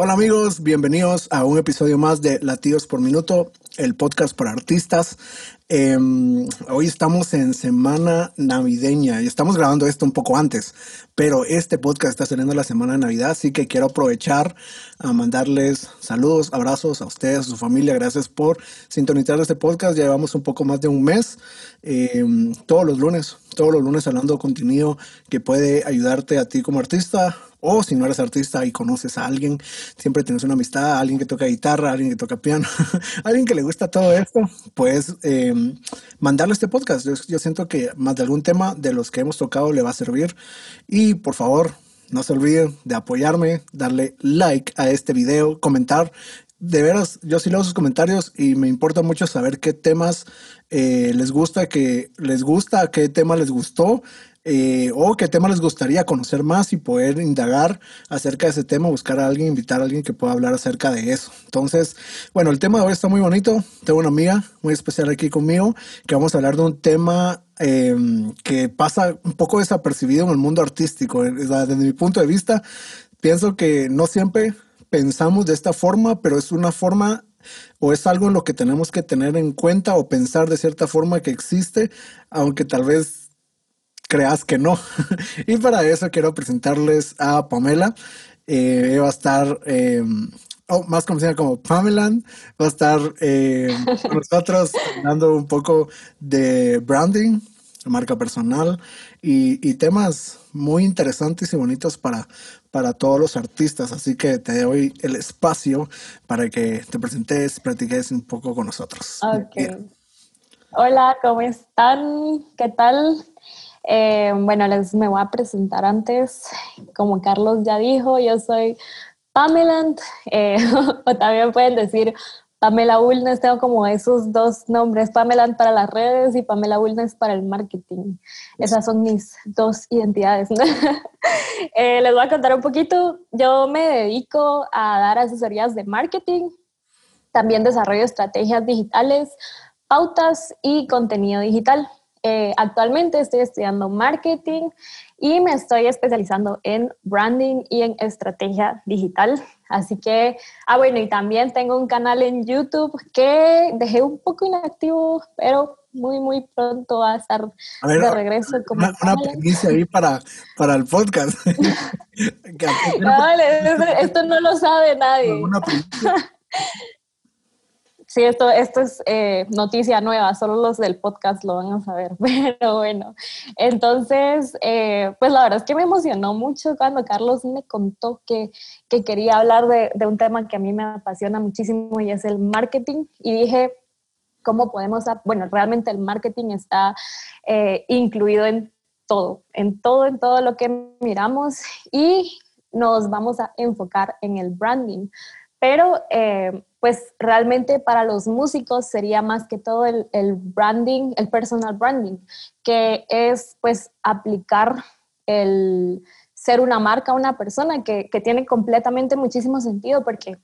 Hola amigos, bienvenidos a un episodio más de Latidos por Minuto, el podcast para artistas. Em, hoy estamos en semana navideña y estamos grabando esto un poco antes, pero este podcast está saliendo la semana de Navidad, así que quiero aprovechar a mandarles saludos, abrazos a ustedes, a su familia. Gracias por sintonizar este podcast. Ya llevamos un poco más de un mes, em, todos los lunes, todos los lunes hablando contenido que puede ayudarte a ti como artista o si no eres artista y conoces a alguien, siempre tienes una amistad, alguien que toca guitarra, alguien que toca piano, alguien que le gusta todo esto, pues eh, mandarle este podcast. Yo, siento que más de algún tema de los que hemos tocado le va a servir. Y por favor, no se olviden de apoyarme, darle like a este video, comentar. De veras, yo sí leo sus comentarios y me importa mucho saber qué temas eh, les gusta, que les gusta, qué tema les gustó eh, o qué tema les gustaría conocer más y poder indagar acerca de ese tema, buscar a alguien, invitar a alguien que pueda hablar acerca de eso. Entonces, bueno, el tema de hoy está muy bonito. Tengo una amiga muy especial aquí conmigo que vamos a hablar de un tema em, que pasa un poco desapercibido en el mundo artístico. Desde mi punto de vista, pienso que no siempre pensamos de esta forma, pero es una forma o es algo en lo que tenemos que tener en cuenta o pensar de cierta forma que existe, aunque tal vez creas que no. y para eso quiero presentarles a Pamela. Eh, va a estar, eh, oh, más conocida como Pamela, va a estar eh, con nosotros hablando un poco de branding, marca personal y, temas muy interesantes y bonitos para, para todos los artistas. Así que te doy el espacio para que te presentes, platiques un poco con nosotros. Hola, ¿cómo están? ¿Qué tal? Eh, bueno, les me voy a presentar antes. Como Carlos ya dijo, yo soy Pamela, eh, o también pueden decir Pamela Ulnes. Tengo como esos dos nombres, Pamela para las redes y Pamela Ulnes para el marketing. Esas son mis dos identidades. Eh, les voy a contar un poquito. Yo me dedico a dar asesorías de marketing, también desarrollo estrategias digitales, pautas y contenido digital. Eh, actualmente estoy estudiando marketing y me estoy especializando en branding y en estrategia digital. Así que, ah, bueno, y también tengo un canal en YouTube que dejé un poco inactivo, pero muy, muy pronto va a estar de regreso. Como una, una ahí para, para el podcast. esto no lo sabe nadie. Sí, esto, esto es eh, noticia nueva, solo los del podcast lo van a saber, pero bueno. Entonces, eh, pues la verdad es que me emocionó mucho cuando Carlos me contó que, que quería hablar de, de, un tema que a mí me apasiona muchísimo y es el marketing. Y dije, ¿cómo podemos, bueno, realmente el marketing está eh, incluido en todo, en todo, en todo lo que miramos y nos vamos a enfocar en el branding. Pero eh, pues realmente para los músicos sería más que todo el, branding, el personal branding, que es pues aplicar el ser una marca una persona que, tiene completamente muchísimo sentido porque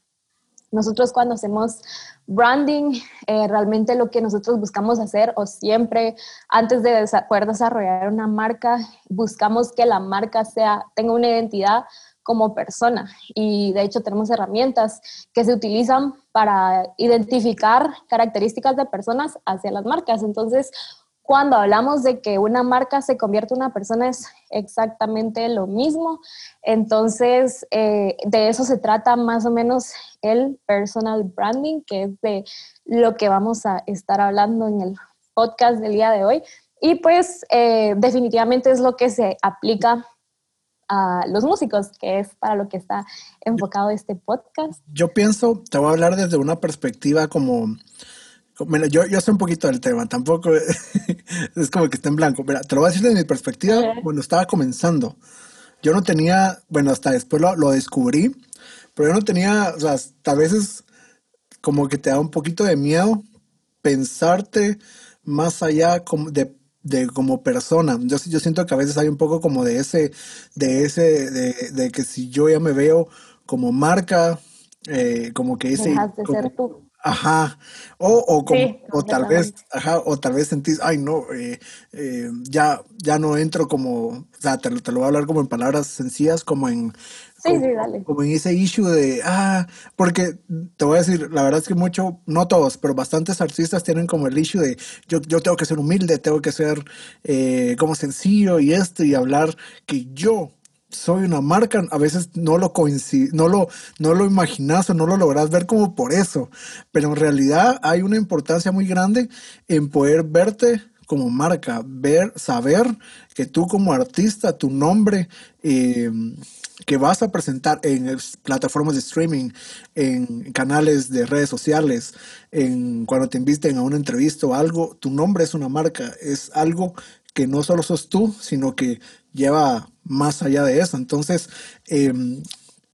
nosotros cuando hacemos branding, eh, realmente lo que nosotros buscamos hacer o siempre antes de poder desarrollar una marca, buscamos que la marca sea, tenga una identidad como persona. Y de hecho tenemos herramientas que se utilizan para identificar características de personas hacia las marcas. Entonces, cuando hablamos de que una marca se convierte en una persona es exactamente lo mismo. Entonces, eh, de eso se trata más o menos el personal branding, que es de lo que vamos a estar hablando en el podcast del día de hoy. Y pues eh, definitivamente es lo que se aplica a los músicos, que es para lo que está enfocado este podcast. Yo pienso, te voy a hablar desde una perspectiva como... yo, yo sé un poquito del tema, tampoco es como que esté en blanco. Mira, te lo voy a decir desde mi perspectiva, cuando estaba comenzando. Yo no tenía, bueno, hasta después lo, lo descubrí, pero yo no tenía, o sea, hasta a veces como que te da un poquito de miedo pensarte más allá como de de como persona. Yo, yo siento que a veces hay un poco como de ese, de ese, de, que si yo ya me veo como marca, eh, como que ese... Dejas de ser tú. Ajá, o, o, como, o tal vez, ajá, o tal vez sentís, ay no, eh, eh, ya, ya no entro como, o sea, te, te, lo voy a hablar como en palabras sencillas, como en, sí, como, sí, dale. como en ese issue de, ah, porque te voy a decir, la verdad es que mucho, no todos, pero bastantes artistas tienen como el issue de, yo, yo tengo que ser humilde, tengo que ser eh, como sencillo y esto, y hablar que yo soy una marca, a veces no lo coincide, no lo, no lo imaginas o no lo logras ver como por eso, pero en realidad hay una importancia muy grande en poder verte como marca, ver, saber que tú como artista, tu nombre eh, que vas a presentar en plataformas de streaming, en canales de redes sociales, en cuando te inviten a una entrevista o algo, tu nombre es una marca, es algo que no solo sos tú, sino que lleva más allá de eso. Entonces, eh,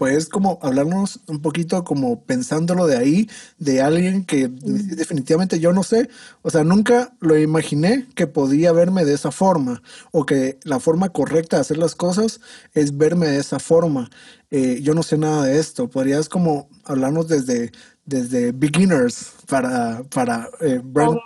pues como hablarnos un poquito como pensándolo de ahí, de alguien que mm. definitivamente yo no sé, o sea, nunca lo imaginé que podía verme de esa forma o que la forma correcta de hacer las cosas es verme de esa forma. Eh, yo no sé nada de esto, podrías como hablarnos desde, desde beginners para, para eh, brand,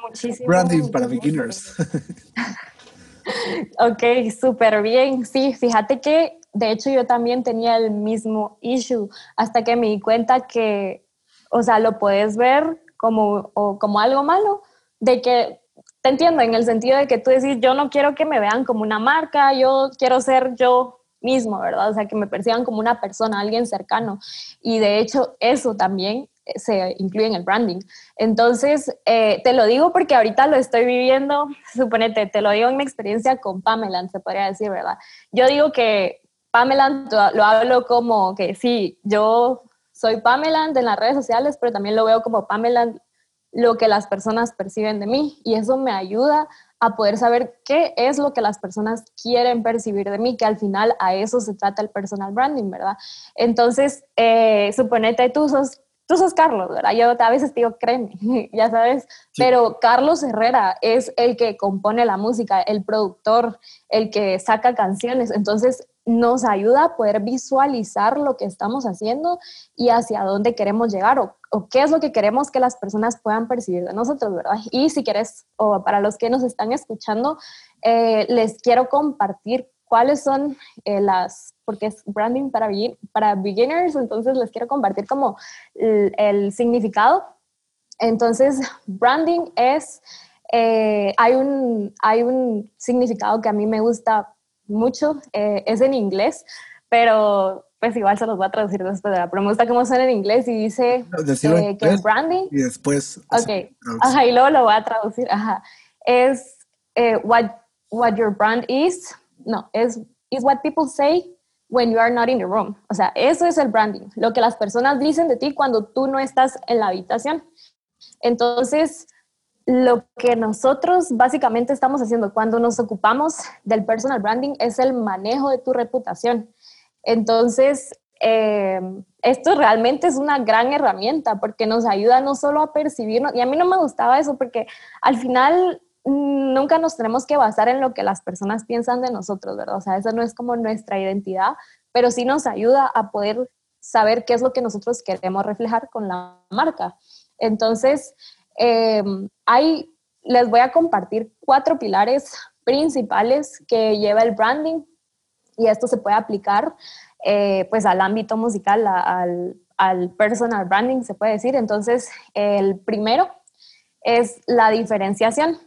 branding para beginners. ok, súper bien. Sí, fíjate que de hecho yo también tenía el mismo issue hasta que me di cuenta que, o sea, lo puedes ver como, como algo malo, de que te entiendo en el sentido de que tú decís, yo no quiero que me vean como una marca, yo quiero ser yo mismo, ¿verdad? O sea, que me perciban como una persona, alguien cercano. Y de hecho, eso también se incluye en el branding. Entonces, eh, te lo digo porque ahorita lo estoy viviendo, suponete, te lo digo en mi experiencia con Pamela, se podría decir, ¿verdad? Yo digo que Pamela lo hablo como que sí, yo soy Pamela en las redes sociales, pero también lo veo como Pamela lo que las personas perciben de mí y eso me ayuda a poder saber qué es lo que las personas quieren percibir de mí, que al final a eso se trata el personal branding, ¿verdad? Entonces, eh, suponete tú sos tú sos Carlos, ¿verdad? Yo a veces digo, créeme, ya sabes, pero Carlos Herrera es el que compone la música, el productor, el que saca canciones, entonces nos ayuda a poder visualizar lo que estamos haciendo y hacia dónde queremos llegar o, qué es lo que queremos que las personas puedan percibir de nosotros, ¿verdad? Y si quieres, o para los que nos están escuchando, eh, les quiero compartir cuáles son eh, las, porque es branding para, beginners, entonces les quiero compartir como el, significado. Entonces, branding es, eh, hay, un, hay un significado que a mí me gusta mucho, eh, es en inglés, pero pues igual se los voy a traducir después, pero me gusta cómo suena en inglés y dice que es branding. Y después. Ok, ajá, y luego lo voy a traducir, ajá. Es what, what your brand is no, es is what people say when you are not in the room. O sea, eso es el branding, lo que las personas dicen de ti cuando tú no estás en la habitación. Entonces, lo que nosotros básicamente estamos haciendo cuando nos ocupamos del personal branding es el manejo de tu reputación. Entonces, eh, esto realmente es una gran herramienta porque nos ayuda no solo a percibirnos, y a mí no me gustaba eso porque al final nunca nos tenemos que basar en lo que las personas piensan de nosotros, ¿verdad? O sea, eso no es como nuestra identidad, pero sí nos ayuda a poder saber qué es lo que nosotros queremos reflejar con la marca. Entonces, em, les voy a compartir cuatro pilares principales que lleva el branding y esto se puede aplicar eh, pues al ámbito musical, al, al personal branding, se puede decir. Entonces, el primero es la diferenciación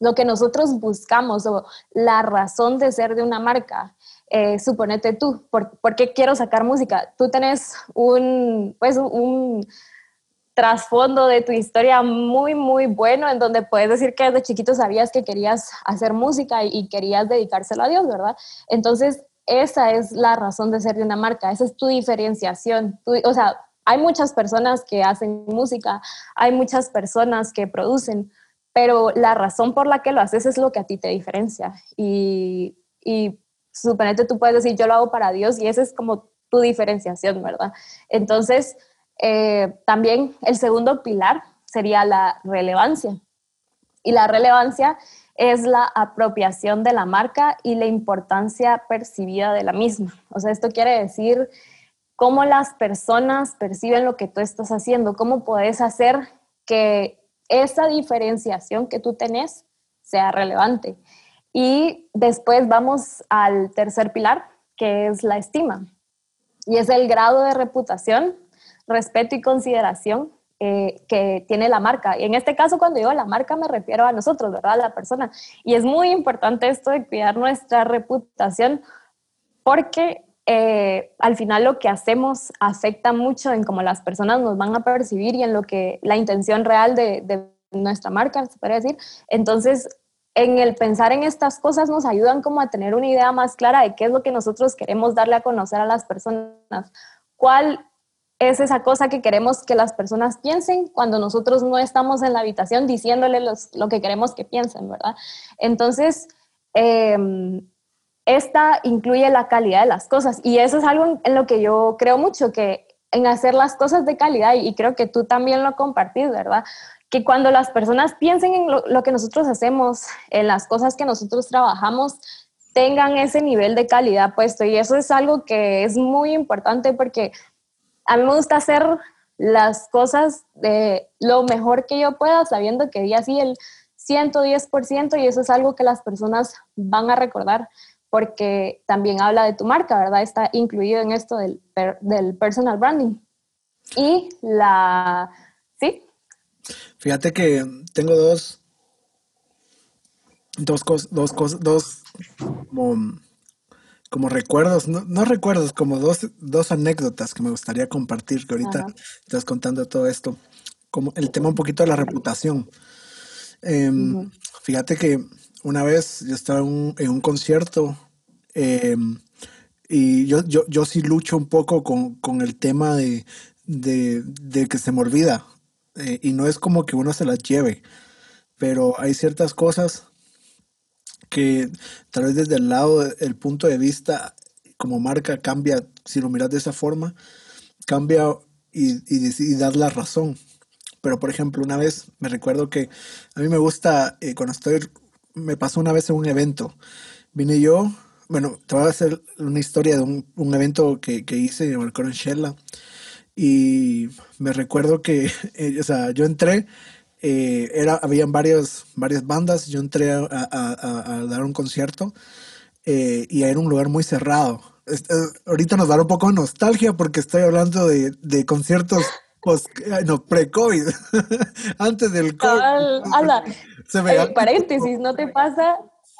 lo que nosotros buscamos o la razón de ser de una marca. Eh, suponete tú, ¿por, qué quiero sacar música? Tú tenés un, pues, un trasfondo de tu historia muy, muy bueno en donde puedes decir que desde chiquito sabías que querías hacer música y, querías dedicárselo a Dios, ¿verdad? Entonces, esa es la razón de ser de una marca, esa es tu diferenciación. o sea, hay muchas personas que hacen música, hay muchas personas que producen, pero la razón por la que lo haces es lo que a ti te diferencia. Y, y suponete tú puedes decir, yo lo hago para Dios y esa es como tu diferenciación, ¿verdad? Entonces, eh, también el segundo pilar sería la relevancia. Y la relevancia es la apropiación de la marca y la importancia percibida de la misma. O sea, esto quiere decir cómo las personas perciben lo que tú estás haciendo, cómo puedes hacer que esa diferenciación que tú tenés sea relevante. Y después vamos al tercer pilar, que es la estima. Y es el grado de reputación, respeto y consideración eh, que tiene la marca. Y en este caso, cuando digo la marca, me refiero a nosotros, ¿verdad? A la persona. Y es muy importante esto de cuidar nuestra reputación porque eh, al final lo que hacemos afecta mucho en cómo las personas nos van a percibir y en lo que la intención real de, de nuestra marca, se podría decir. Entonces, en el pensar en estas cosas nos ayudan como a tener una idea más clara de qué es lo que nosotros queremos darle a conocer a las personas. ¿Cuál es esa cosa que queremos que las personas piensen cuando nosotros no estamos en la habitación diciéndole lo que queremos que piensen, ¿verdad? Entonces, em, esta incluye la calidad de las cosas y eso es algo en, lo que yo creo mucho, que en hacer las cosas de calidad y, creo que tú también lo compartís, ¿verdad? Que cuando las personas piensen en lo, lo que nosotros hacemos, en las cosas que nosotros trabajamos, tengan ese nivel de calidad puesto y eso es algo que es muy importante porque a mí me gusta hacer las cosas de lo mejor que yo pueda, sabiendo que di así el 110% y eso es algo que las personas van a recordar porque también habla de tu marca, ¿verdad? Está incluido en esto del, del personal branding. Y la... ¿Sí? Fíjate que tengo dos, dos cosas, dos cosas, dos como recuerdos, no, recuerdos, como dos, dos, anécdotas que me gustaría compartir, que ahorita estás contando todo esto, como el tema un poquito de la reputación. Em, fíjate que una vez yo estaba en un, concierto em, y yo, yo, yo, sí lucho un poco con, con el tema de, de, de, que se me olvida eh, y no es como que uno se las lleve, pero hay ciertas cosas que tal vez desde el lado, el punto de vista como marca cambia, si lo miras de esa forma, cambia y, y, dar la razón. Pero por ejemplo, una vez me recuerdo que a mí me gusta, eh, cuando estoy, me pasó una vez en un evento, vine yo, bueno, te voy a hacer una historia de un, un evento que, que hice en el Shella, y me recuerdo que, eh, o sea, yo entré eh, era, habían varias, varias bandas, yo entré a, a, dar un concierto eh, y era un lugar muy cerrado. Eh, ahorita nos da un poco de nostalgia porque estoy hablando de, de conciertos post, no, pre-COVID, antes del COVID. paréntesis, ¿no te pasa?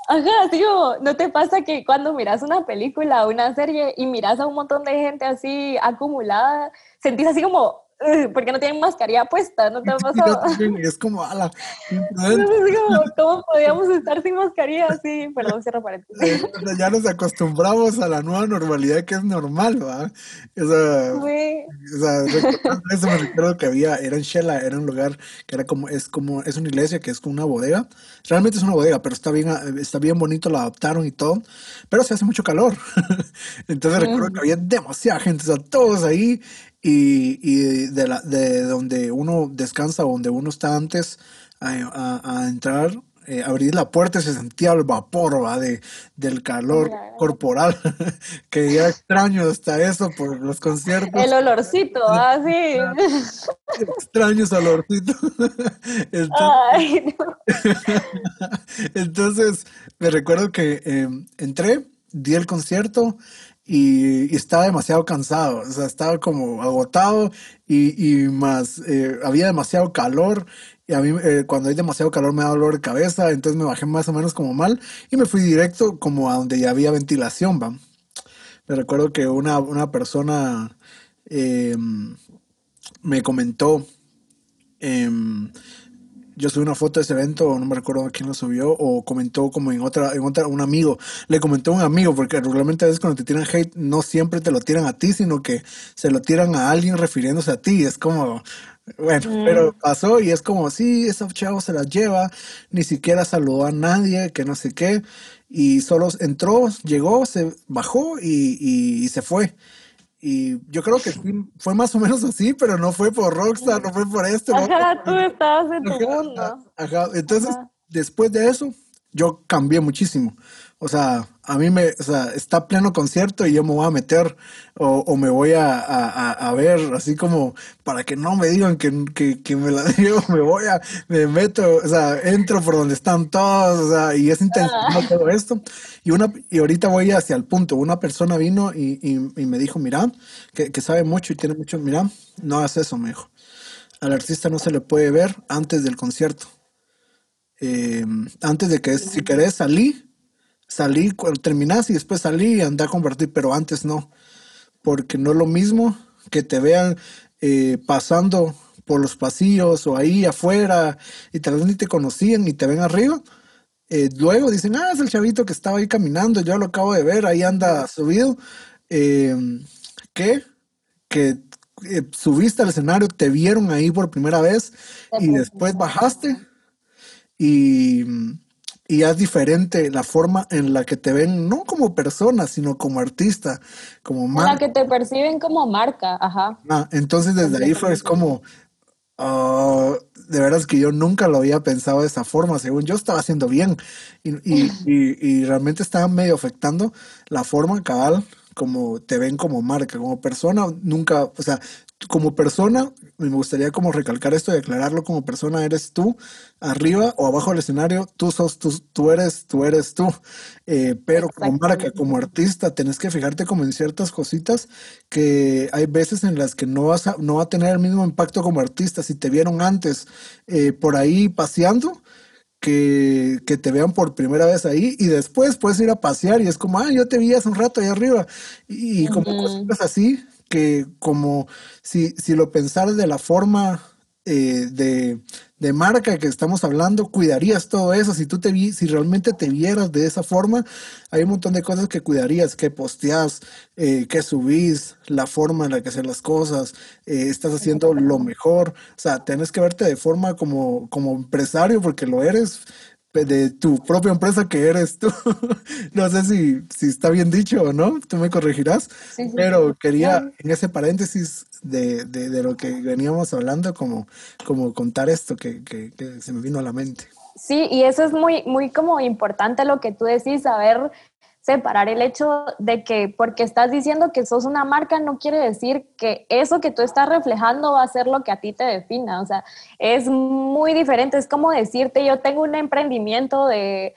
Ajá, tío, ¿no te pasa que cuando miras una película o una serie y miras a un montón de gente así acumulada, sentís así como, porque no tienen mascarilla puesta, ¿no te ha pasado? es como, ala. ¿Cómo podíamos estar sin mascarilla? Sí, perdón, cierro paréntesis. ya nos acostumbramos a la nueva normalidad que es normal, ¿va? O sea, eso me recuerdo que había, era en Shela, era un lugar que era como, es como, es una iglesia que es como una bodega. Realmente es una bodega, pero está bien, está bien bonito, la adaptaron y todo, pero se hace mucho calor. Entonces recuerdo que había demasiada gente, o sea, todos ahí y, y de, la, de donde uno descansa, donde uno está antes a, a, entrar, eh, abrir la puerta se sentía el vapor ¿va? De, del calor corporal, que ya extraño hasta eso por los conciertos. El olorcito, así. Ah, extraño ese olorcito. Entonces, Entonces, me recuerdo que eh, entré, di el concierto y, estaba demasiado cansado, o sea, estaba como agotado y, y más, eh, había demasiado calor y a mí eh, cuando hay demasiado calor me da dolor de cabeza, entonces me bajé más o menos como mal y me fui directo como a donde ya había ventilación, ¿va? Me recuerdo que una, una persona em, me comentó, em, yo subí una foto de ese evento, no me recuerdo quién lo subió, o comentó como en otra, en otra, un amigo, le comentó a un amigo, porque regularmente a veces cuando te tiran hate, no siempre te lo tiran a ti, sino que se lo tiran a alguien refiriéndose a ti, es como, bueno, mm. pero pasó y es como, sí, esa chavo se la lleva, ni siquiera saludó a nadie, que no sé qué, y solo entró, llegó, se bajó y, y se fue. Y yo creo que fue más o menos así, pero no fue por Rockstar, no fue por esto. Ajá, tú estabas en tu mundo. Ajá, entonces, después de eso, yo cambié muchísimo. O sea, a mí me, o sea, está pleno concierto y yo me voy a meter o, me voy a, ver así como para que no me digan que, me la digo, me voy a, me meto, o sea, entro por donde están todos, o sea, y es intencional todo esto. Y, una, y ahorita voy hacia el punto, una persona vino y, me dijo, mira, que, que, sabe mucho y tiene mucho, mira, no hagas eso, me dijo. Al artista no se le puede ver antes del concierto. Eh, antes de que, si querés, salí salí, cuando terminas y después salí y andar a compartir, pero antes no, porque no es lo mismo que te vean eh, pasando por los pasillos o ahí afuera y tal vez ni te conocían y te ven arriba. Eh, luego dicen, ah, es el chavito que estaba ahí caminando, yo lo acabo de ver, ahí anda subido. Eh, ¿Qué? Que subiste al escenario, te vieron ahí por primera vez y después bajaste y y es diferente la forma en la que te ven, no como persona, sino como artista, como marca. La que te perciben como marca, ajá. Ah, entonces desde ahí fue es como, ah, de veras que yo nunca lo había pensado de esa forma, según yo estaba haciendo bien y, y, y, realmente estaba medio afectando la forma cabal como te ven como marca, como persona, nunca, o sea, como persona, me gustaría como recalcar esto y aclararlo como persona, eres tú, arriba o abajo del escenario, tú sos tú, tú eres, tú eres tú. Eh, pero como marca, como artista, tenés que fijarte como en ciertas cositas que hay veces en las que no vas a, no va a tener el mismo impacto como artista. Si te vieron antes eh, por ahí paseando, que, que, te vean por primera vez ahí y después puedes ir a pasear y es como, ah, yo te vi hace un rato ahí arriba. Y, como cosas así, que como si, si lo pensaras de la forma eh, de, de, marca que estamos hablando, cuidarías todo eso. Si tú te vi, si realmente te vieras de esa forma, hay un montón de cosas que cuidarías, que posteas, eh, que subís, la forma en la que haces las cosas, eh, estás haciendo lo mejor. O sea, tienes que verte de forma como, como empresario, porque lo eres, de tu propia empresa que eres tú. no sé si, si está bien dicho o no, tú me corregirás, pero quería en ese paréntesis de, de, lo que veníamos hablando, como, como contar esto que, que, que, se me vino a la mente. Sí, y eso es muy, muy como importante lo que tú decís, saber separar el hecho de que porque estás diciendo que sos una marca no quiere decir que eso que tú estás reflejando va a ser lo que a ti te defina. O sea, es muy diferente. Es como decirte, yo tengo un emprendimiento de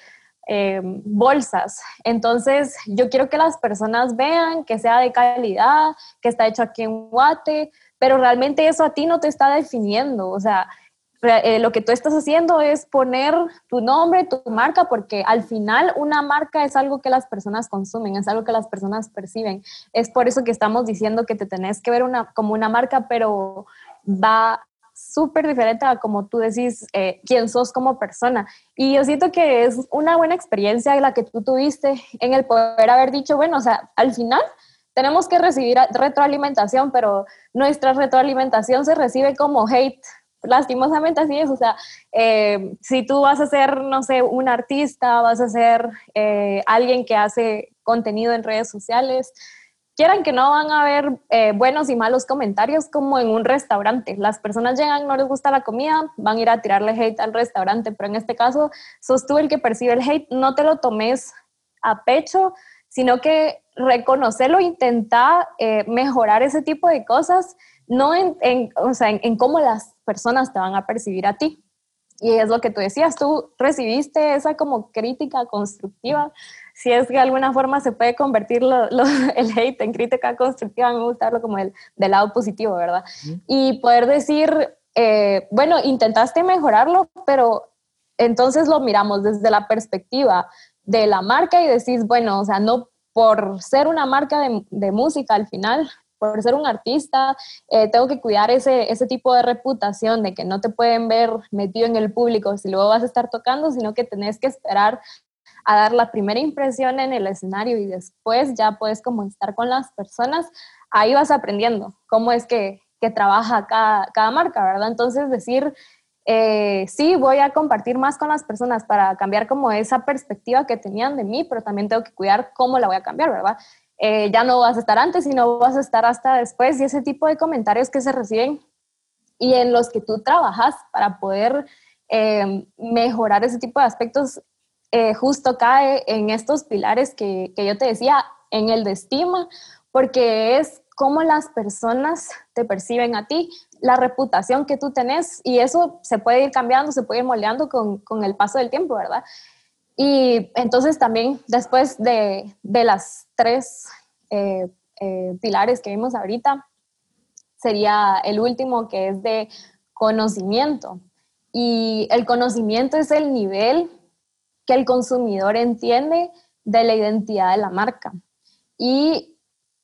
eh, bolsas. Entonces, yo quiero que las personas vean que sea de calidad, que está hecho aquí en Guate, pero realmente eso a ti no te está definiendo. O sea, eh, lo que tú estás haciendo es poner tu nombre, tu marca, porque al final una marca es algo que las personas consumen, es algo que las personas perciben. Es por eso que estamos diciendo que te tenés que ver una, como una marca, pero va súper diferente a como tú decís eh, quién sos como persona. Y yo siento que es una buena experiencia la que tú tuviste en el poder haber dicho, bueno, o sea, al final tenemos que recibir retroalimentación, pero nuestra retroalimentación se recibe como hate lastimosamente así es, o sea, eh, si tú vas a ser, no sé, un artista, vas a ser eh, alguien que hace contenido en redes sociales, quieran que no van a haber eh, buenos y malos comentarios como en un restaurante. Las personas llegan, no les gusta la comida, van a ir a tirarle hate al restaurante, pero en este caso sos tú el que percibe el hate, no te lo tomes a pecho, sino que reconocerlo, intenta mejorar ese tipo de cosas no en, o sea, en, cómo las personas te van a percibir a ti. Y es lo que tú decías, tú recibiste esa como crítica constructiva. Si es que de alguna forma se puede convertir el hate en crítica constructiva, me gusta verlo como el, del lado positivo, ¿verdad? Y poder decir, eh, bueno, intentaste mejorarlo, pero entonces lo miramos desde la perspectiva de la marca y decís, bueno, o sea, no por ser una marca de, de música al final, por ser un artista, eh, tengo que cuidar ese, ese tipo de reputación de que no te pueden ver metido en el público si luego vas a estar tocando, sino que tenés que esperar a dar la primera impresión en el escenario y después ya puedes como estar con las personas, ahí vas aprendiendo cómo es que, que trabaja cada, cada, marca, ¿verdad? Entonces decir, eh, sí, voy a compartir más con las personas para cambiar como esa perspectiva que tenían de mí, pero también tengo que cuidar cómo la voy a cambiar, ¿verdad? Eh, ya no vas a estar antes, sino vas a estar hasta después y ese tipo de comentarios que se reciben y en los que tú trabajas para poder eh, mejorar ese tipo de aspectos eh, justo cae en estos pilares que, que yo te decía, en el de estima, porque es cómo las personas te perciben a ti, la reputación que tú tenés, y eso se puede ir cambiando, se puede ir moldeando con, con el paso del tiempo, ¿verdad? Y entonces también después de, de las tres eh, eh, pilares que vimos ahorita, sería el último que es de conocimiento. Y el conocimiento es el nivel que el consumidor entiende de la identidad de la marca. Y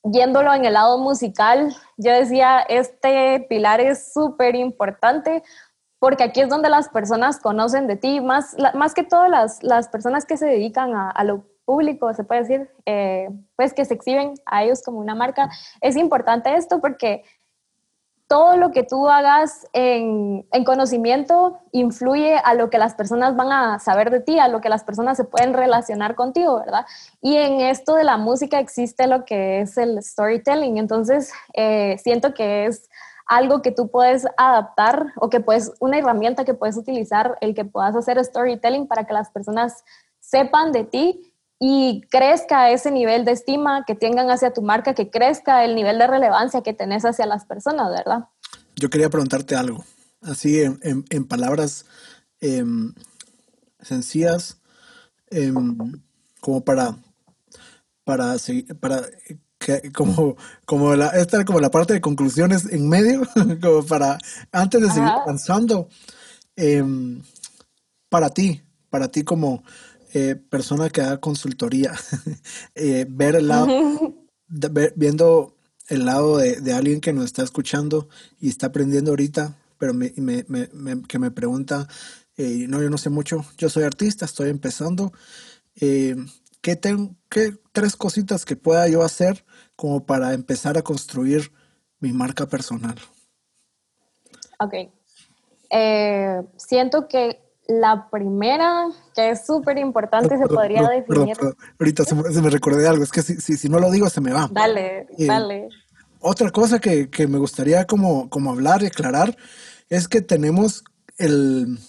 viéndolo en el lado musical, yo decía, este pilar es súper importante porque aquí es donde las personas conocen de ti, más, más que todas las, las personas que se dedican a, a, lo público, se puede decir, eh, pues que se exhiben a ellos como una marca. Es importante esto porque todo lo que tú hagas en, en, conocimiento influye a lo que las personas van a saber de ti, a lo que las personas se pueden relacionar contigo, ¿verdad? Y en esto de la música existe lo que es el storytelling, entonces eh, siento que es algo que tú puedes adaptar o que puedes, una herramienta que puedes utilizar, el que puedas hacer storytelling para que las personas sepan de ti y crezca ese nivel de estima que tengan hacia tu marca, que crezca el nivel de relevancia que tenés hacia las personas, ¿verdad? Yo quería preguntarte algo, así en, en, palabras eh, sencillas, eh, como para, para, para que, como, como la, esta como la parte de conclusiones en medio, como para, antes de seguir avanzando, eh, para ti, para ti como eh, persona que haga consultoría, eh, ver el lado, de, ver, viendo el lado de, de, alguien que nos está escuchando y está aprendiendo ahorita, pero me, me, me, que me pregunta, eh, no, yo no sé mucho, yo soy artista, estoy empezando, ¿qué, ten, ¿qué tres cositas que pueda yo hacer como para empezar a construir mi marca personal? Ok. Eh, siento que la primera, que es súper importante, se podría perdón, definir. Perdón, Ahorita se me, se me, recordé algo, es que si, si, si, no lo digo se me va. Dale, eh, dale. Otra cosa que, que, me gustaría como, como hablar y aclarar es que tenemos el,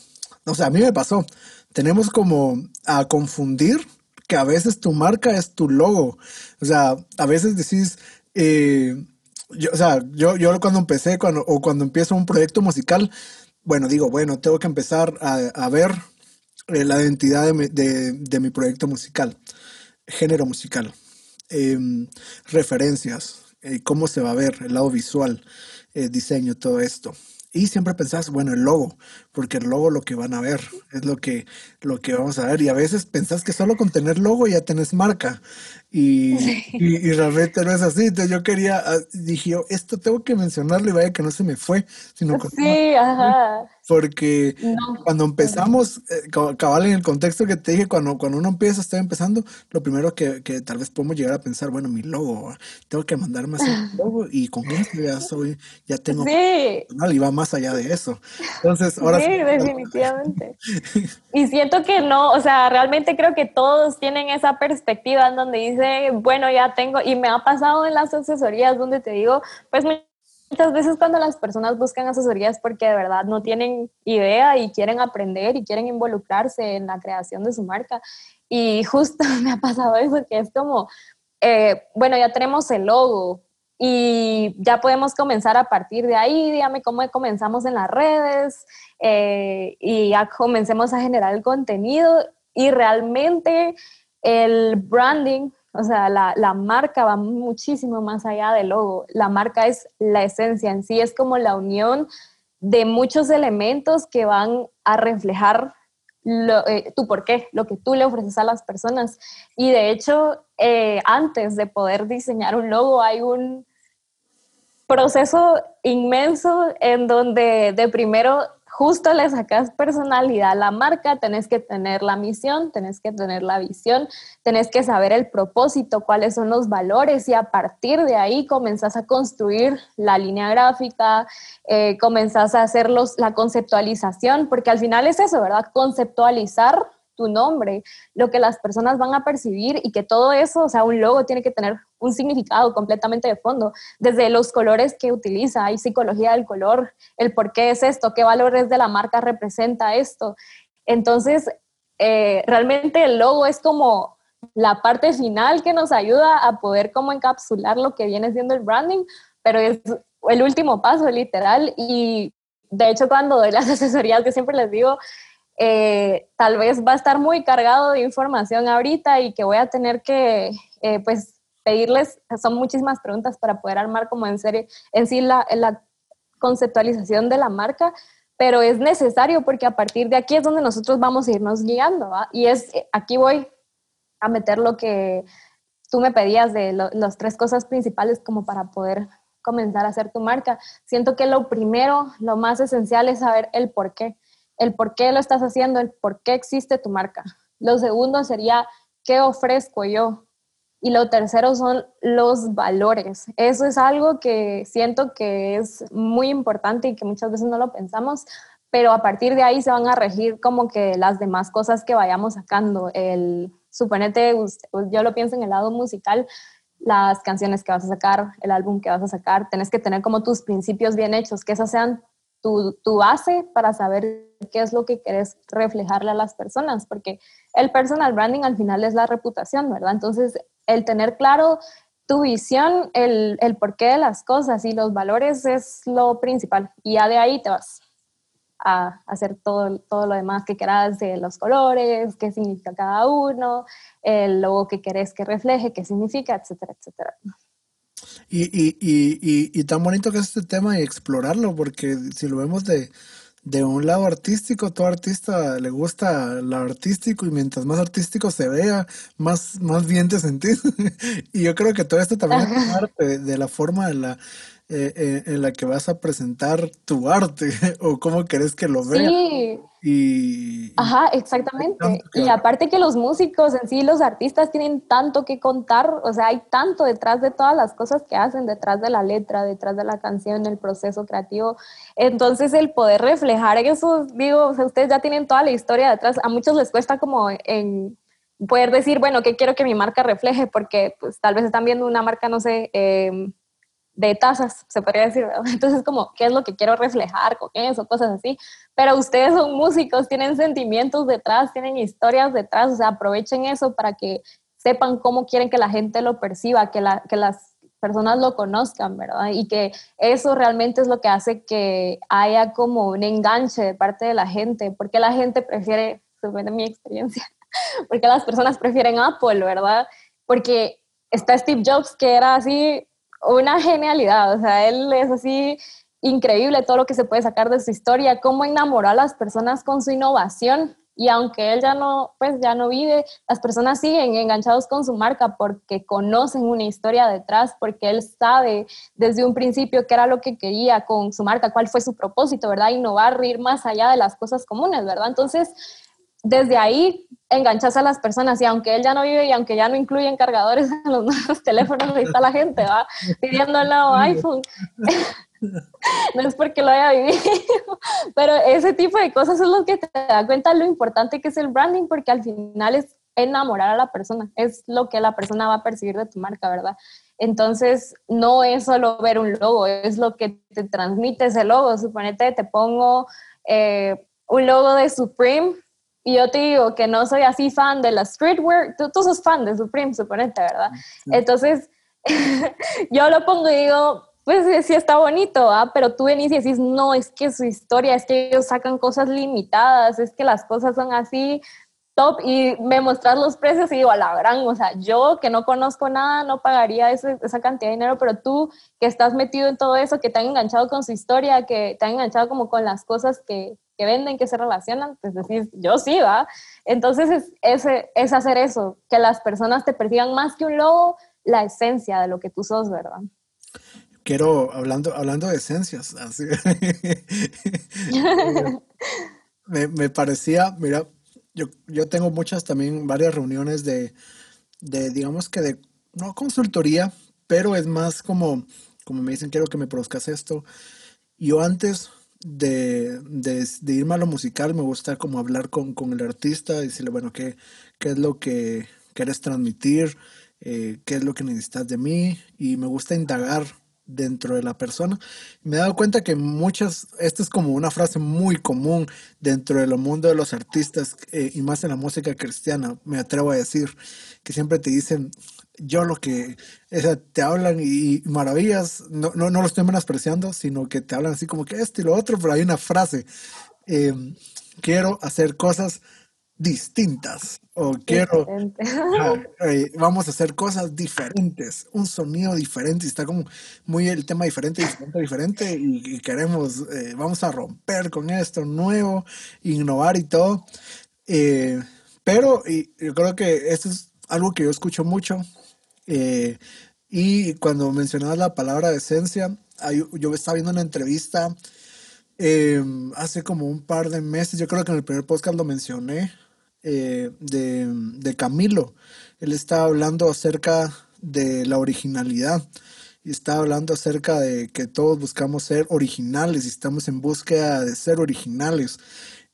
o sea, a mí me pasó, tenemos como a confundir que a veces tu marca es tu logo. O sea, a veces decís, eh, yo, o sea, yo, yo cuando empecé cuando, o cuando empiezo un proyecto musical, bueno, digo, bueno, tengo que empezar a, ver eh, la identidad de mi, de, de mi, proyecto musical, género musical, eh, referencias, eh, cómo se va a ver, el lado visual, eh, diseño, todo esto. Y siempre pensás, bueno, el logo, porque el logo lo que van a ver, es lo que, lo que vamos a ver. Y a veces pensás que solo con tener logo ya tenés marca. Y, sí. y, y, realmente no es así. Entonces yo quería, ah, dije yo, esto tengo que mencionarlo y vaya que no se me fue. Sino sí, ajá. Porque no. cuando empezamos, eh, cabal en el contexto que te dije, cuando, cuando uno empieza, está empezando, lo primero que, que, tal vez podemos llegar a pensar, bueno, mi logo, tengo que mandar más un logo y con esto ya soy, ya tengo sí. y va más allá de eso. Entonces, ahora sí, definitivamente. y siento que no, o sea, realmente creo que todos tienen esa perspectiva en donde dice, bueno, ya tengo, y me ha pasado en las asesorías donde te digo, pues muchas veces cuando las personas buscan asesorías porque de verdad no tienen idea y quieren aprender y quieren involucrarse en la creación de su marca. Y justo me ha pasado eso, que es como, eh, bueno, ya tenemos el logo y ya podemos comenzar a partir de ahí, dígame cómo comenzamos en las redes eh, y ya comencemos a generar el contenido y realmente el branding o sea, la, la, marca va muchísimo más allá del logo. La marca es la esencia en sí, es como la unión de muchos elementos que van a reflejar lo, eh, tu por qué, lo que tú le ofreces a las personas. Y de hecho, eh, antes de poder diseñar un logo hay un proceso inmenso en donde de primero justo le sacas personalidad a la marca, tenés que tener la misión, tenés que tener la visión, tenés que saber el propósito, cuáles son los valores y a partir de ahí comenzás a construir la línea gráfica, eh, comenzás a hacer los, la conceptualización, porque al final es eso, ¿verdad? Conceptualizar tu nombre, lo que las personas van a percibir y que todo eso, o sea, un logo tiene que tener un significado completamente de fondo, desde los colores que utiliza, hay psicología del color, el por qué es esto, qué valores de la marca representa esto. Entonces, eh, realmente el logo es como la parte final que nos ayuda a poder como encapsular lo que viene siendo el branding, pero es el último paso literal y de hecho cuando doy las asesorías que siempre les digo, eh, tal vez va a estar muy cargado de información ahorita y que voy a tener que eh, pues pedirles, son muchísimas preguntas para poder armar como en serie, en sí la, conceptualización de la marca, pero es necesario porque a partir de aquí es donde nosotros vamos a irnos guiando. Y es, aquí voy a meter lo que tú me pedías de las tres cosas principales como para poder comenzar a hacer tu marca. Siento que lo primero, lo más esencial es saber el por qué. El por qué lo estás haciendo, el por qué existe tu marca. Lo segundo sería, ¿qué ofrezco yo? Y lo tercero son los valores. Eso es algo que siento que es muy importante y que muchas veces no lo pensamos, pero a partir de ahí se van a regir como que las demás cosas que vayamos sacando. El, suponete, yo lo pienso en el lado musical, las canciones que vas a sacar, el álbum que vas a sacar, tenés que tener como tus principios bien hechos, que esas sean tu, tu base para saber qué es lo que quieres reflejarle a las personas, porque el personal branding al final es la reputación, ¿verdad? Entonces, el tener claro tu visión, el, el porqué de las cosas y los valores es lo principal. Y ya de ahí te vas a hacer todo, todo lo demás que quieras de los colores, qué significa cada uno, el logo que querés que refleje, qué significa, etcétera, etcétera. Y, y, y, y, tan bonito que es este tema y explorarlo, porque si lo vemos de, de un lado artístico, todo artista le gusta lo artístico y mientras más artístico se vea, más, más bien te sentís. y yo creo que todo esto también es parte de la forma de la, eh, eh, en la que vas a presentar tu arte o cómo querés que lo vean. Sí. Y, Ajá, exactamente. Y aparte que los músicos en sí, los artistas tienen tanto que contar, o sea, hay tanto detrás de todas las cosas que hacen, detrás de la letra, detrás de la canción, el proceso creativo. Entonces, el poder reflejar eso, digo, o sea, ustedes ya tienen toda la historia detrás. A muchos les cuesta como en poder decir, bueno, ¿qué quiero que mi marca refleje? Porque pues tal vez están viendo una marca, no sé, eh, de tazas, se podría decir, Entonces, como, ¿qué es lo que quiero reflejar con eso? Cosas así. Pero ustedes son músicos, tienen sentimientos detrás, tienen historias detrás, o sea, aprovechen eso para que sepan cómo quieren que la gente lo perciba, que, la, que las personas lo conozcan, ¿verdad? Y que eso realmente es lo que hace que haya como un enganche de parte de la gente, porque la gente prefiere, según mi experiencia, porque las personas prefieren Apple, ¿verdad? Porque está Steve Jobs, que era así una genialidad, o sea, él es así increíble todo lo que se puede sacar de su historia, cómo enamoró a las personas con su innovación y aunque él ya no, pues ya no vive, las personas siguen enganchados con su marca porque conocen una historia detrás, porque él sabe desde un principio qué era lo que quería con su marca, cuál fue su propósito, ¿verdad? Innovar, ir más allá de las cosas comunes, ¿verdad? Entonces, desde ahí enganchas a las personas y aunque él ya no vive y aunque ya no incluyen cargadores en los nuevos teléfonos, ahí está la gente, va pidiendo el nuevo iPhone. no es porque lo haya vivido, pero ese tipo de cosas es lo que te da cuenta lo importante que es el branding, porque al final es enamorar a la persona, es lo que la persona va a percibir de tu marca, ¿verdad? Entonces, no es solo ver un logo, es lo que te transmite ese logo. Suponete, te pongo eh, un logo de Supreme y yo te digo que no soy así fan de la streetwear, tú, tú sos fan de Supreme, suponete, ¿verdad? Entonces, yo lo pongo y digo, pues sí está bonito, ¿ah? pero tú venís y decís, no, es que su historia, es que ellos sacan cosas limitadas, es que las cosas son así, top, y me mostras los precios y digo, a la gran, o sea, yo que no conozco nada, no pagaría esa cantidad de dinero, pero tú que estás metido en todo eso, que te han enganchado con su historia, que te han enganchado como con las cosas que, que venden, que se relacionan, pues decís, yo sí, va. Entonces es, es, hacer eso, que las personas te perciban más que un logo, la esencia de lo que tú sos, ¿verdad? Quiero, hablando, hablando de esencias, así, me, me, parecía, mira, yo, yo tengo muchas también, varias reuniones de, de, digamos que de, no consultoría, pero es más como, como me dicen, quiero que me produzcas esto. Yo antes de, de, irme a lo musical, me gusta como hablar con, con el artista, decirle, bueno, ¿qué, qué es lo que quieres transmitir? Eh, ¿Qué es lo que necesitas de mí? Y me gusta indagar dentro de la persona. Me he dado cuenta que muchas, esta es como una frase muy común dentro del mundo de los artistas eh, y más en la música cristiana, me atrevo a decir, que siempre te dicen, yo lo que, te hablan y, maravillas, no, no, no, lo estoy menospreciando, sino que te hablan así como que esto y lo otro, pero hay una frase, em, quiero hacer cosas distintas. O quiero eh, vamos a hacer cosas diferentes un sonido diferente está como muy el tema diferente diferente diferente y, queremos eh, vamos a romper con esto nuevo innovar y todo. Eh, pero y, yo creo que esto es algo que yo escucho mucho y cuando mencionabas la palabra esencia yo estaba viendo una entrevista hace como un par de meses yo creo que en el primer podcast lo mencioné eh, de, Camilo. Él estaba hablando acerca de la originalidad y estaba hablando acerca de que todos buscamos ser originales y estamos en búsqueda de ser originales.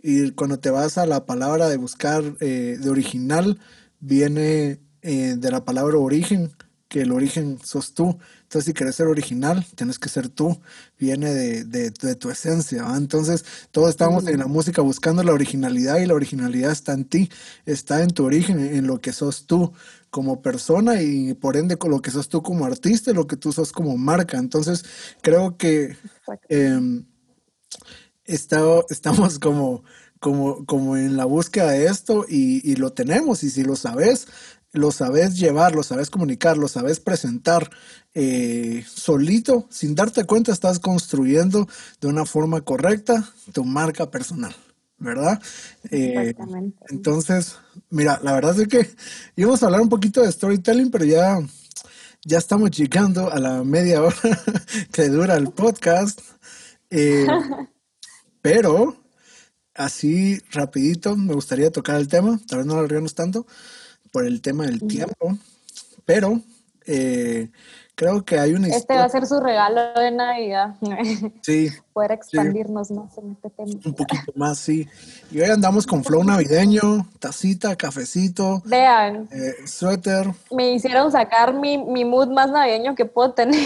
Y cuando te vas a la palabra de buscar eh, de original, viene eh, de la palabra origen, que el origen sos tú. Entonces, si quieres ser original, tienes que ser tú, viene de, tu esencia. Entonces, todos estamos en la música buscando la originalidad y la originalidad está en ti, está en tu origen, en lo que sos tú como persona y por ende con lo que sos tú como artista y lo que tú sos como marca. Entonces, creo que eh, estamos como, como, como en la búsqueda de esto y, y lo tenemos y si lo sabes, lo sabes llevar, lo sabes comunicar, lo sabes presentar eh, solito, sin darte cuenta, estás construyendo de una forma correcta tu marca personal, ¿verdad? Eh, entonces, mira, la verdad es que íbamos a hablar un poquito de storytelling, pero ya, ya estamos llegando a la media hora que dura el podcast. Eh, pero así rapidito me gustaría tocar el tema, tal vez no lo tanto por el tema del tiempo, pero eh, creo que hay una Este va a ser su regalo de Navidad. Sí. Poder expandirnos más en este tema. Un poquito más, sí. Y hoy andamos con flow navideño, tacita, cafecito. Vean. Eh, suéter. Me hicieron sacar mi, mi mood más navideño que puedo tener.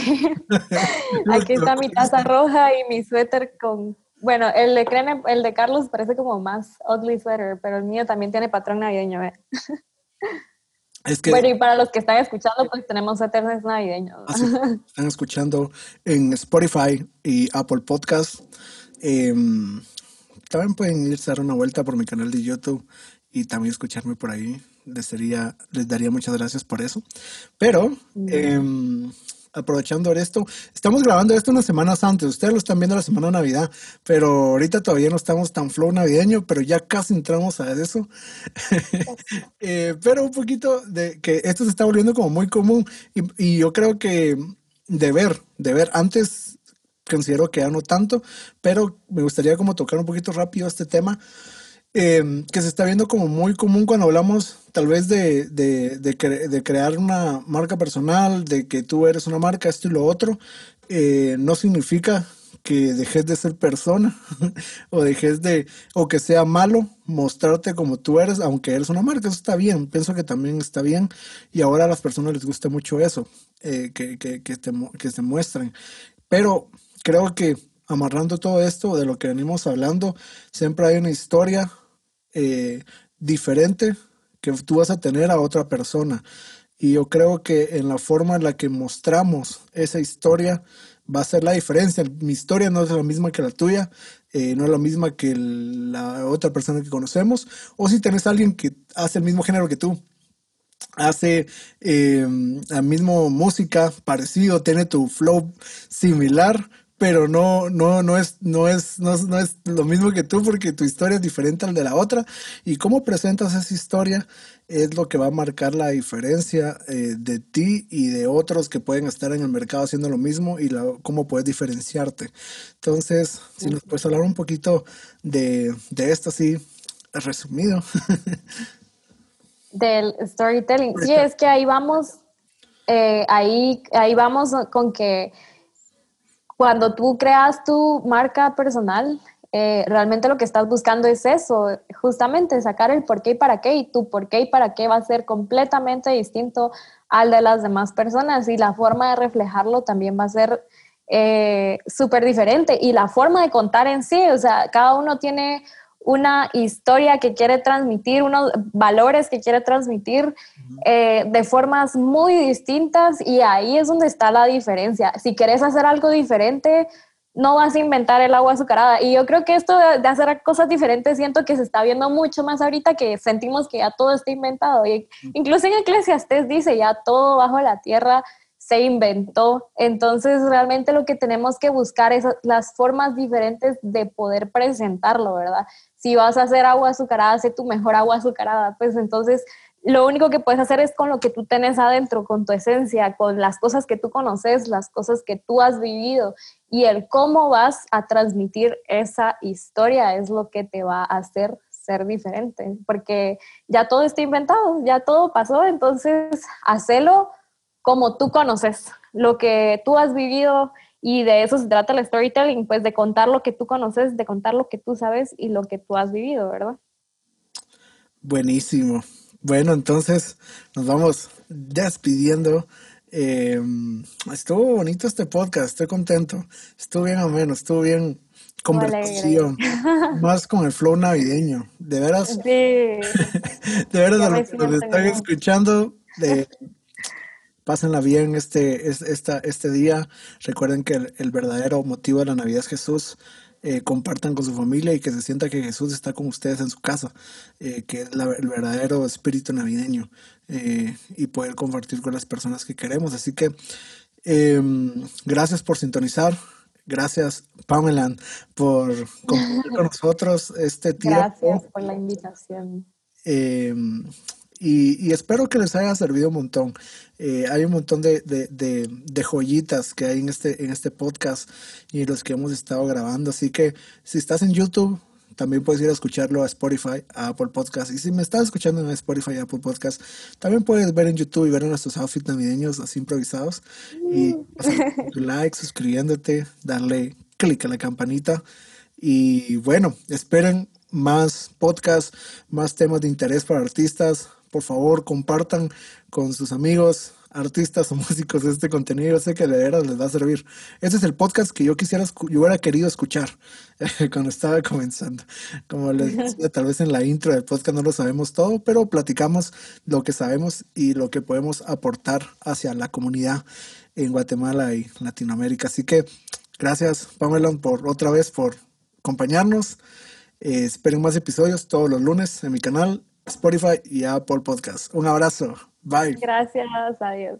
Aquí está mi taza roja y mi suéter con bueno, el de, el de Carlos parece como más ugly sweater, pero el mío también tiene patrón navideño. ¿eh? Bueno, y para los que están escuchando, pues tenemos eternos navideños. están escuchando en Spotify y Apple Podcast. Em, también pueden irse a dar una vuelta por mi canal de YouTube y también escucharme por ahí. Les, sería, les daría muchas gracias por eso. Pero aprovechando esto, estamos grabando esto unas semanas antes, ustedes lo están viendo la semana de Navidad, pero ahorita todavía no estamos tan flow navideño, pero ya casi entramos a eso. Eh, pero un poquito de que esto se está volviendo como muy común y, yo creo que de ver, de ver, antes considero que ya no tanto, pero me gustaría como tocar un poquito rápido este tema. Eh, que se está viendo como muy común cuando hablamos tal vez de, de, de, crear una marca personal, de que tú eres una marca, esto y lo otro, eh, no significa que dejes de ser persona o dejes de, o que sea malo mostrarte como tú eres, aunque eres una marca, eso está bien, pienso que también está bien y ahora a las personas les gusta mucho eso, eh, que, que, que, que se muestren, pero creo que amarrando todo esto de lo que venimos hablando, siempre hay una historia eh, diferente que tú vas a tener a otra persona. Y yo creo que en la forma en la que mostramos esa historia va a ser la diferencia. Mi historia no es la misma que la tuya, eh, no es la misma que la otra persona que conocemos. O si tenés a alguien que hace el mismo género que tú, hace eh, la misma música parecido, tiene tu flow similar, pero no, no, no es, no es, no, es lo mismo que tú porque tu historia es diferente al de la otra y cómo presentas esa historia es lo que va a marcar la diferencia eh, de ti y de otros que pueden estar en el mercado haciendo lo mismo y cómo puedes diferenciarte. Entonces, si nos puedes hablar un poquito de, de esto así, resumido. Del storytelling. Sí, es que ahí vamos, eh, ahí, ahí vamos con que cuando tú creas tu marca personal, eh, realmente lo que estás buscando es eso, justamente sacar el por qué y para qué, y tu por qué y para qué va a ser completamente distinto al de las demás personas y la forma de reflejarlo también va a ser eh, súper diferente y la forma de contar en sí, o sea, cada uno tiene una historia que quiere transmitir, unos valores que quiere transmitir eh, de formas muy distintas y ahí es donde está la diferencia. Si quieres hacer algo diferente, no vas a inventar el agua azucarada. Y yo creo que esto de, hacer cosas diferentes siento que se está viendo mucho más ahorita que sentimos que ya todo está inventado. Y incluso en Eclesiastes dice, ya todo bajo la tierra se inventó. Entonces realmente lo que tenemos que buscar es las formas diferentes de poder presentarlo, ¿verdad? Si vas a hacer agua azucarada, sé tu mejor agua azucarada. Pues entonces lo único que puedes hacer es con lo que tú tienes adentro, con tu esencia, con las cosas que tú conoces, las cosas que tú has vivido y el cómo vas a transmitir esa historia es lo que te va a hacer ser diferente, porque ya todo está inventado, ya todo pasó, entonces hacelo como tú conoces, lo que tú has vivido y de eso se trata el storytelling, pues de contar lo que tú conoces, de contar lo que tú sabes y lo que tú has vivido, ¿verdad? Buenísimo. Bueno, entonces nos vamos despidiendo. Em, estuvo bonito este podcast, estoy contento. Estuvo bien ameno, estuvo bien conversación. Más con el flow navideño. De veras. Sí. de veras, los, están escuchando. De, pásenla bien este, esta, este día. Recuerden que el, el verdadero motivo de la Navidad es Jesús. Eh, compartan con su familia y que se sienta que Jesús está con ustedes en su casa, eh, que es el verdadero espíritu navideño eh, y poder compartir con las personas que queremos. Así que em, gracias por sintonizar. Gracias, Pamela, por compartir con nosotros este tiempo. Gracias por la invitación. Y, espero que les haya servido un montón. Eh, hay un montón de, joyitas que hay en este, en este podcast y los que hemos estado grabando. Así que si estás en YouTube, también puedes ir a escucharlo a Spotify, a Apple Podcast. Y si me estás escuchando en Spotify, a Apple Podcast, también puedes ver en YouTube y ver nuestros outfits navideños así improvisados. Y mm. tu like, suscribiéndote, darle clic a la campanita. Y bueno, esperen más podcasts, más temas de interés para artistas, por favor compartan con sus amigos, artistas o músicos este contenido. Yo sé que de veras les va a servir. Este es el podcast que yo quisiera, yo hubiera querido escuchar cuando estaba comenzando. Como les decía, tal vez en la intro del podcast no lo sabemos todo, pero platicamos lo que sabemos y lo que podemos aportar hacia la comunidad en Guatemala y Latinoamérica. Así que gracias, Pamela, por otra vez por acompañarnos. Eh, esperen más episodios todos los lunes en mi canal Spotify y Apple Podcast. Un abrazo. Bye. Gracias. Adiós.